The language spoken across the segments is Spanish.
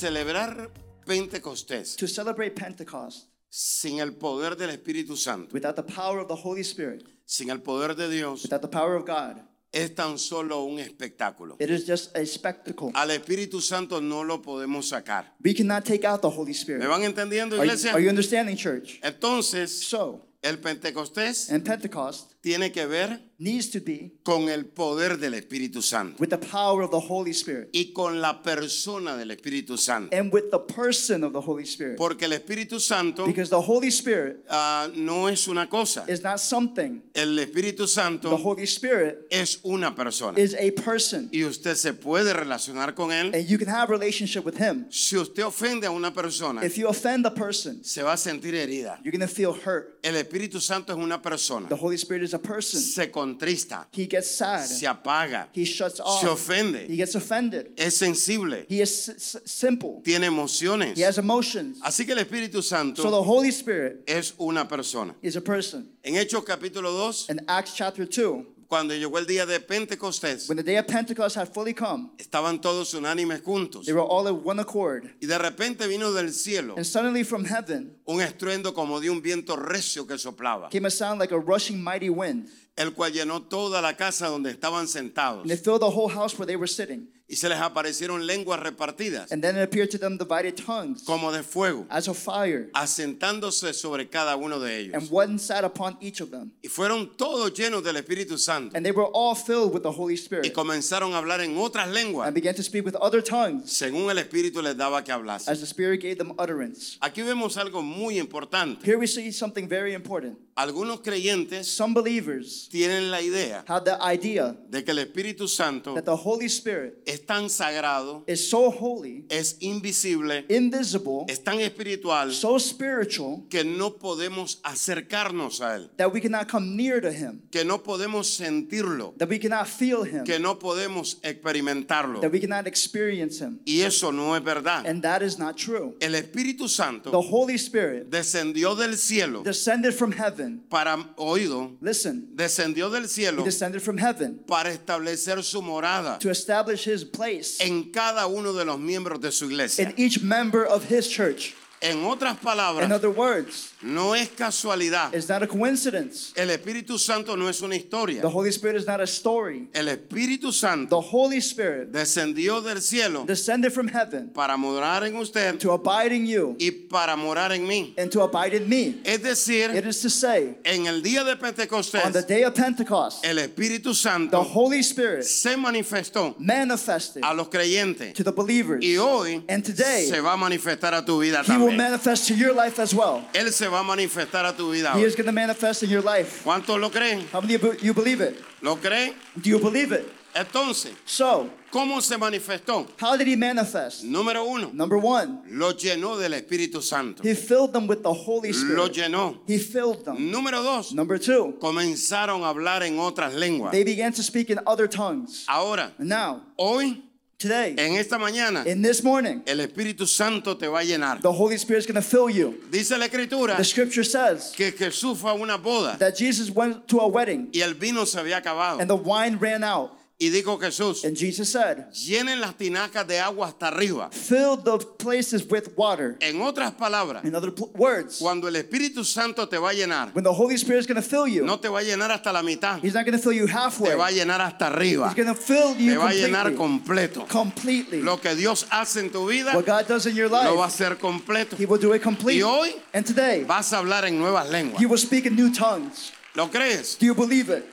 Celebrar Pentecostés To celebrate Pentecost sin el poder del Espíritu Santo, without the power of the Holy Spirit, sin el poder de Dios, without the power of God, es tan solo un espectáculo. it is just a spectacle. Al Espíritu Santo no lo podemos sacar. We cannot take out the Holy ¿Me Spirit. van entendiendo, Are you, iglesia? are you understanding, church? Entonces, So, el Pentecostés and Pentecost tiene que ver needs to be con el poder del Espíritu Santo with the power of the Holy Spirit y con la persona del Espíritu Santo. and with the person of the Holy Spirit. Porque el Espíritu Santo Because the Holy Spirit ah, no es una cosa. is not something. El Espíritu The Santo Holy Spirit es una persona. is a person. Y usted se puede relacionar con él. And you can have relationship with him. Si usted ofende a una persona, If you offend the person, se va a sentir herida. you're going to feel hurt. El Espíritu Santo es una persona. The Holy Spirit is a person. Se contrista, He gets sad. se apaga, He shuts off. se ofende, He gets offended. es sensible, He is simple. tiene emociones. He has emotions. Así que el Espíritu So Santo the Holy Spirit es una persona. is a person. En Hechos capítulo 2, In Acts chapter 2, cuando llegó el día de Pentecostés, when the day of Pentecost had fully come, estaban todos unánimes juntos. they were all in one accord. Y de repente vino del cielo And suddenly from heaven un estruendo como de un viento recio que soplaba, came a sound like a rushing mighty wind. El cual llenó toda la casa donde estaban sentados. And it filled the whole house where they were sitting. Y se les aparecieron lenguas repartidas, And then it appeared to them divided tongues como de fuego, as of fire. asentándose sobre cada uno de ellos. And one sat upon each of them. Y fueron todos llenos del Espíritu Santo. And they were all filled with the Holy Y Spirit comenzaron a hablar en otras lenguas, and began to speak with other tongues según el Espíritu les daba que hablase. as the Spirit gave them utterance. Aquí vemos algo muy importante. Here we see something very important. Algunos creyentes Some believers tienen la idea have the idea de que el Espíritu Santo that the Holy Spirit es tan sagrado, is so holy, es invisible, invisible, es tan espiritual so spiritual que no podemos acercarnos a Él, that we cannot come near to Him, que no podemos sentirlo, that we cannot feel Him, que no podemos experimentarlo. that we cannot experience Him. Y eso no es verdad. And that is not true. El Espíritu The Santo Holy Spirit descendió del cielo descended from heaven. para oído, Listen, descendió del He cielo descended from heaven para establecer su morada to establish His place en cada uno de los miembros de su in iglesia. each member of His church. En otras In palabras, other words, no es casualidad. it's not a coincidence. El Espíritu Santo no es una historia. The Holy Spirit is not a story. El Espíritu Santo The Holy Spirit descendió del cielo descended from heaven para morar en usted to abide in you y para morar en mí. and to abide in me. Es decir, It is to say, en el día de on the Pentecostés, day of Pentecost, el Espíritu the Santo Holy Spirit se manifestó manifested a los creyentes to the believers. y hoy And today, se va a manifestar a tu vida He will manifest to your life as well. Él se va a manifestar a tu vida. He is going to manifest in your life. ¿Cuántos lo creen? How many of you believe it? ¿Lo creen? Do you believe it? Entonces, So, ¿cómo se manifestó? how did He manifest? Número uno, Number one, lo llenó del Espíritu Santo. He filled them with the Holy Spirit. Lo llenó. He filled them. Número dos, Number two, comenzaron a hablar en otras lenguas. they began to speak in other tongues. Ahora, now, hoy, today, en esta mañana, in this morning, el Espíritu Santo te va a llenar. the Holy Spirit is going to fill you. Dice la Escritura The scripture says que Jesús fue a una boda that Jesus went to a wedding y el vino se había acabado. and the wine ran out. Y dijo Jesús, And Jesus said, llenen las tinacas de agua hasta arriba. fill the places with water. En otras palabras, In other words, cuando el Espíritu Santo te va a llenar, when the Holy Spirit is going to fill you, no te va a llenar hasta la mitad, He's not going to fill you halfway. te va a llenar hasta arriba, He's going to fill te you va a llenar completo. Completely. Lo que Dios hace en tu vida, What God does in your lo va a life, hacer completo. He will do it complete. Y hoy And today, vas a hablar en nuevas lenguas. you will speak in new tongues. ¿Lo crees? Do you believe it?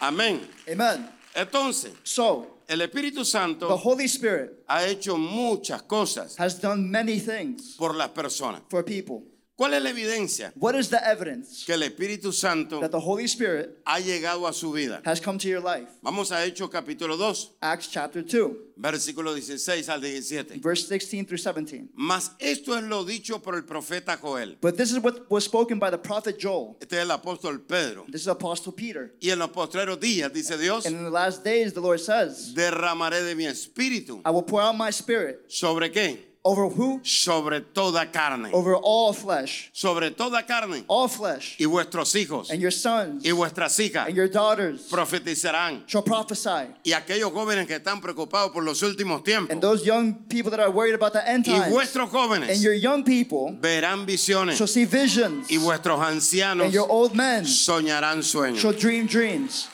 Amén. Amen. Entonces, So, el Espíritu the Santo Holy Spirit ha hecho muchas cosas has done many things por las personas. for people. ¿Cuál es la evidencia What is the evidence que el Espíritu Santo that the Holy Spirit ha llegado a su vida? has come to your life? Vamos a Hechos capítulo 2, Acts chapter 2, versículo 16 al 17. verse 16 through 17. Mas esto es lo dicho por el profeta Joel. But this is what was spoken by the prophet Joel. Este es el apóstol Pedro. This is Apostle Peter. Y en los postreros días, dice Dios, And in the last days, the Lord says, derramaré de mi espíritu. I will pour out my spirit ¿Sobre qué? Over who? Sobre toda carne. Over all flesh. Sobre toda carne. All flesh. Y vuestros hijos And your sons y vuestras hijas and your daughters profetizarán. shall prophesy. Y aquellos jóvenes que están preocupados por los últimos tiempos. And those young people that are worried about the end Y vuestros And jóvenes your young people verán visiones. shall see visions. Y vuestros ancianos And your old men soñarán sueños. shall dream dreams.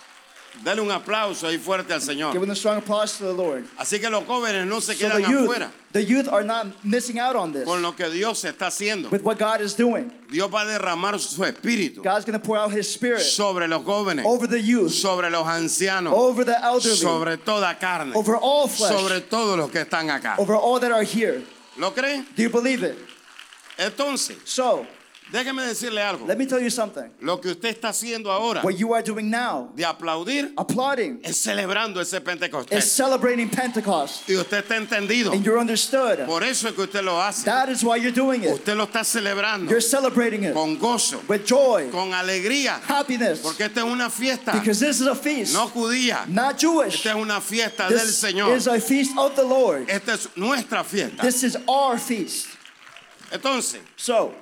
Dale un aplauso ahí fuerte al Señor. Giving a strong applause to the Lord. Así que los jóvenes no se So quedan the youth, afuera the youth are not missing out on this con lo que Dios está haciendo. with what God is doing. Dios va a derramar su espíritu God's going to pour out His Spirit sobre los jóvenes, over the youth, sobre los ancianos, over the elderly, sobre toda carne, over all sobre flesh, todos los que están acá. over all that are here. ¿Lo creen? Do you believe it? Entonces, So, déjeme decirle algo. let me tell you something. Lo que usted está haciendo ahora What you are doing now, de aplaudir applauding, es celebrando ese Pentecostés. is celebrating Pentecost. Y usted está entendido. And you're understood. Por eso es que usted lo hace. That is why you're doing it. Usted lo está celebrando You're celebrating it con gozo, with joy, con alegría, happiness, porque esta es una fiesta because this is a feast, no judía. not Jewish. Esta es una fiesta del This Señor. is a feast of the Lord. Esta es nuestra fiesta. This is our feast. Entonces, So,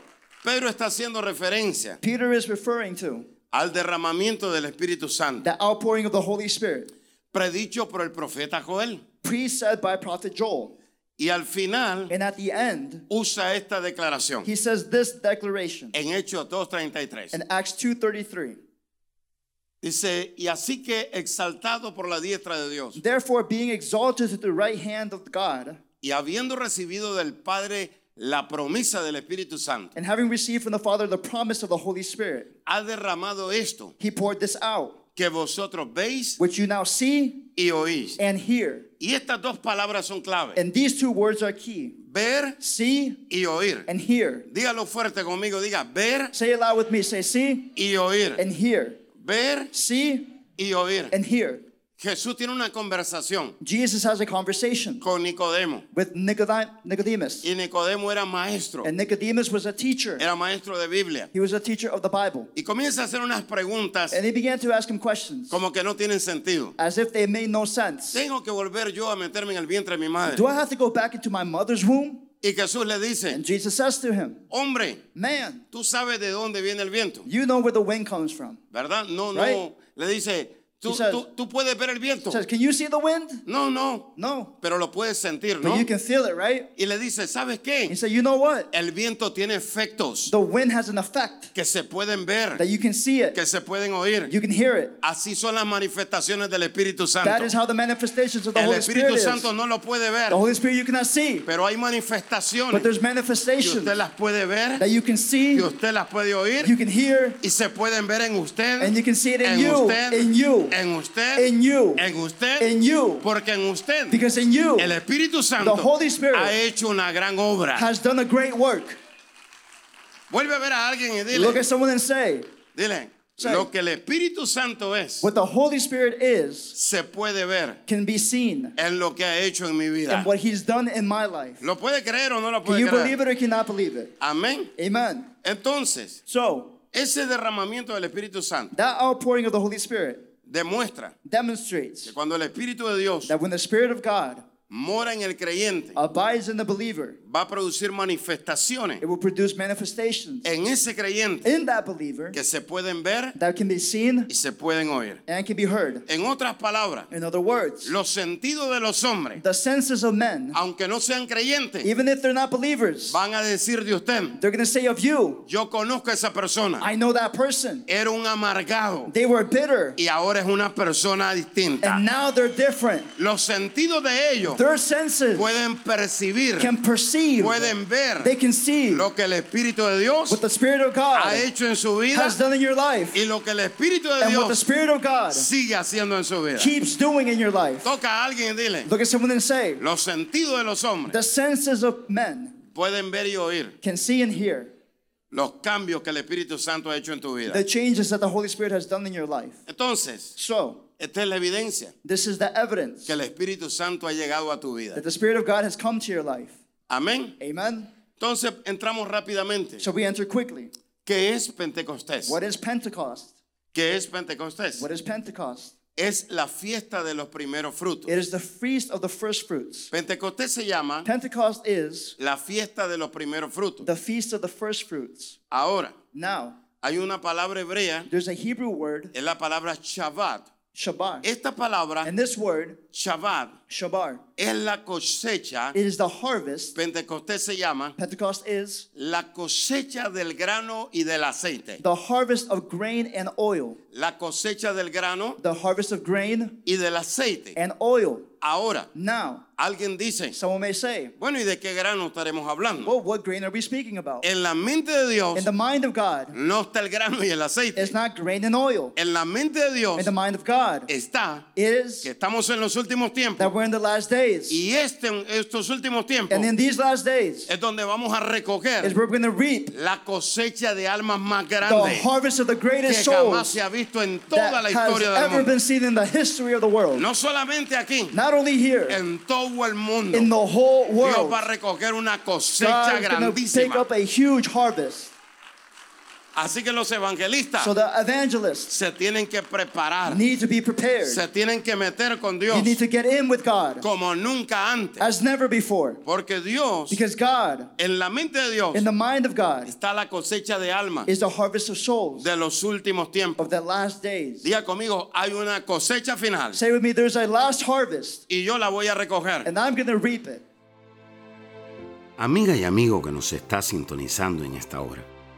Pedro está haciendo referencia Peter is referring to al derramamiento del Espíritu Santo, the outpouring of the Holy Spirit, predicho por el profeta Joel. pre-said by prophet Joel. Y al final And at the end, usa esta declaración he says this declaration en Hechos 2.33. in Acts 2:33. Dice, y así que exaltado por la diestra de Dios Therefore, being exalted to the right hand of God, y habiendo recibido del Padre la promesa del Espíritu Santo, and having received from the Father the promise of the Holy Spirit, ha derramado esto he poured this out, que vosotros veis which you now see y oís. and hear. Y estas dos palabras son clave. And these two words are key. Ver See y oír. and hear. Dígalo fuerte conmigo, diga ver Say it loud with me. Say see y oír. and hear. Ver See y oír. and hear. Jesús tiene una conversación Jesus has a conversation con Nicodemo. with Nicodem- Nicodemus. Y Nicodemo era maestro, And Nicodemus was a teacher. era maestro de Biblia. He was a teacher of the Bible. Y comienza a hacer unas preguntas And he began to ask him questions como que no tienen sentido. as if they made no sense. Tengo que volver yo a meterme en el vientre de mi madre. Do I have to go back into my mother's womb? Y Jesús le dice, And Jesus says to him, hombre, Man, tú sabes de dónde viene el viento, you know where the wind comes from. ¿verdad? No, no. Right. Le dice, ¿tú, He says- tú, tú puedes ver el viento. He says, Can you see the wind? No, no. No. Pero lo puedes sentir, But ¿no? you can feel it, right? Y le dice, ¿sabes He qué? said, You know what? El viento tiene efectos The wind has an effect que se pueden ver, that you can see it, que se pueden oír. you can hear it. Así son las manifestaciones del Espíritu Santo. That is how the manifestations of the El Holy Spirit Espíritu is. Santo no lo puede ver, The Holy Spirit you cannot see, pero hay but manifestaciones there's que manifestations usted las puede ver, that you can see, que usted las puede oír you can hear, y se pueden ver en usted, and you can see it in en you, usted, in you, en usted, in you, en usted, in you. porque en usted Because in you el Espíritu Santo The Holy Spirit ha hecho una gran obra. has done a great work. Vuelve a ver a alguien y Look dile, at someone and say, dile, Say. lo que el Espíritu Santo es, What the Holy Spirit is se puede ver can be seen en lo que ha hecho en mi vida. in what He's done in my life. ¿Lo puede creer o no lo Can puede you believe creer? it or cannot believe it? Amén. Amen. Entonces, So, ese derramamiento del Espíritu Santo that outpouring of the Holy Spirit demuestra demonstrates que cuando el Espíritu de Dios that when the Spirit of God mora en el creyente, abides in the believer, va a producir manifestaciones it will produce manifestations en ese creyente in that believer que se pueden ver that can be seen y se pueden oír. and can be heard. En otras palabras, In other words, los sentidos de los hombres, the senses of men, aunque no sean creyentes, even if they're not believers, van a decir de usted, they're going to say of you, yo conozco a esa persona, I know that person. era un amargado They were bitter, y ahora es una persona distinta. and now they're different. Los sentidos de ellos Their senses pueden percibir, can perceive, pueden ver they can see lo que el Espíritu de Dios what the Spirit of God ha hecho en su vida has done in your life y lo que el Espíritu de and what the Spirit of God sigue haciendo en su vida. keeps doing in your life. Toca a alguien y dile, Look at someone and say, los sentidos de los hombres the senses of men pueden ver y oír. can see and hear. los cambios que el Espíritu Santo ha hecho en tu vida. The changes that the Holy Spirit has done in your life. Entonces, So, esta es la evidencia this is the evidence que el Espíritu Santo ha llegado a tu vida. that the Spirit of God has come to your life. Amén. Amen. Entonces, entramos rápidamente. So we enter quickly. ¿Qué es Pentecostés? What is Pentecost? ¿Qué es Pentecostés? What is Pentecost? Es la fiesta de los primeros frutos. It is the feast of the first fruits. Pentecostés se llama Pentecost is la fiesta de los primeros frutos. the feast of the first fruits. Ahora, Now, hay una palabra hebrea, there's a Hebrew word, es la palabra Shabbat. Shabar. Esta palabra, And this word, Shabbat, shabar, es la cosecha. it is the harvest. Pentecostés se llama Pentecost is la cosecha del grano y del aceite. the harvest of grain and oil. La cosecha del grano The harvest of grain y del aceite. and oil. Ahora, Now, alguien dice, someone may say, bueno, ¿y de qué grano estaremos hablando? well, what grain are we speaking about? En la mente de Dios In the mind of God, no está el grano y el aceite. it's not grain and oil. En la mente de Dios In the mind of God, está is que estamos en los últimos tiempos. that we're in the last days. Y este, estos últimos tiempos And in these last days es donde vamos a is recoger we're going to reap la cosecha de almas más the grandes harvest of the que greatest jamás souls se ha visto en toda la historia del ever mundo. been seen in the history of the world. No solamente aquí, Not only here, en todo el mundo. in the whole Dios world, va a recoger una cosecha going to take grandísima. up a huge harvest. Así que los evangelistas So the evangelists se tienen que preparar, need to be prepared. se tienen que meter con Dios You need to get in with God como nunca antes. as never before. Porque Dios, Because God, en la mente de Dios, in the mind of God, está la cosecha de almas is the harvest of souls de los últimos tiempos. of the last days. Diga conmigo, hay una cosecha final Say with me, there's a last harvest, y yo la voy a recoger. and I'm going to reap it. Amiga y amigo que nos está sintonizando en esta hora,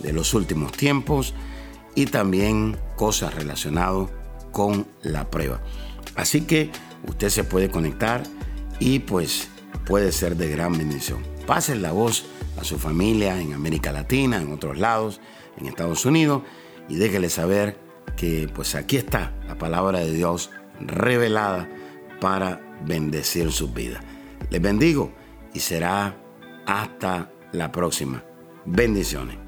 de los últimos tiempos y también cosas relacionadas con la prueba. Así que usted se puede conectar y pues puede ser de gran bendición. Pasen la voz a su familia en América Latina, en otros lados, en Estados Unidos y déjele saber que pues aquí está la palabra de Dios revelada para bendecir sus vidas. Les bendigo y será hasta la próxima. Bendiciones.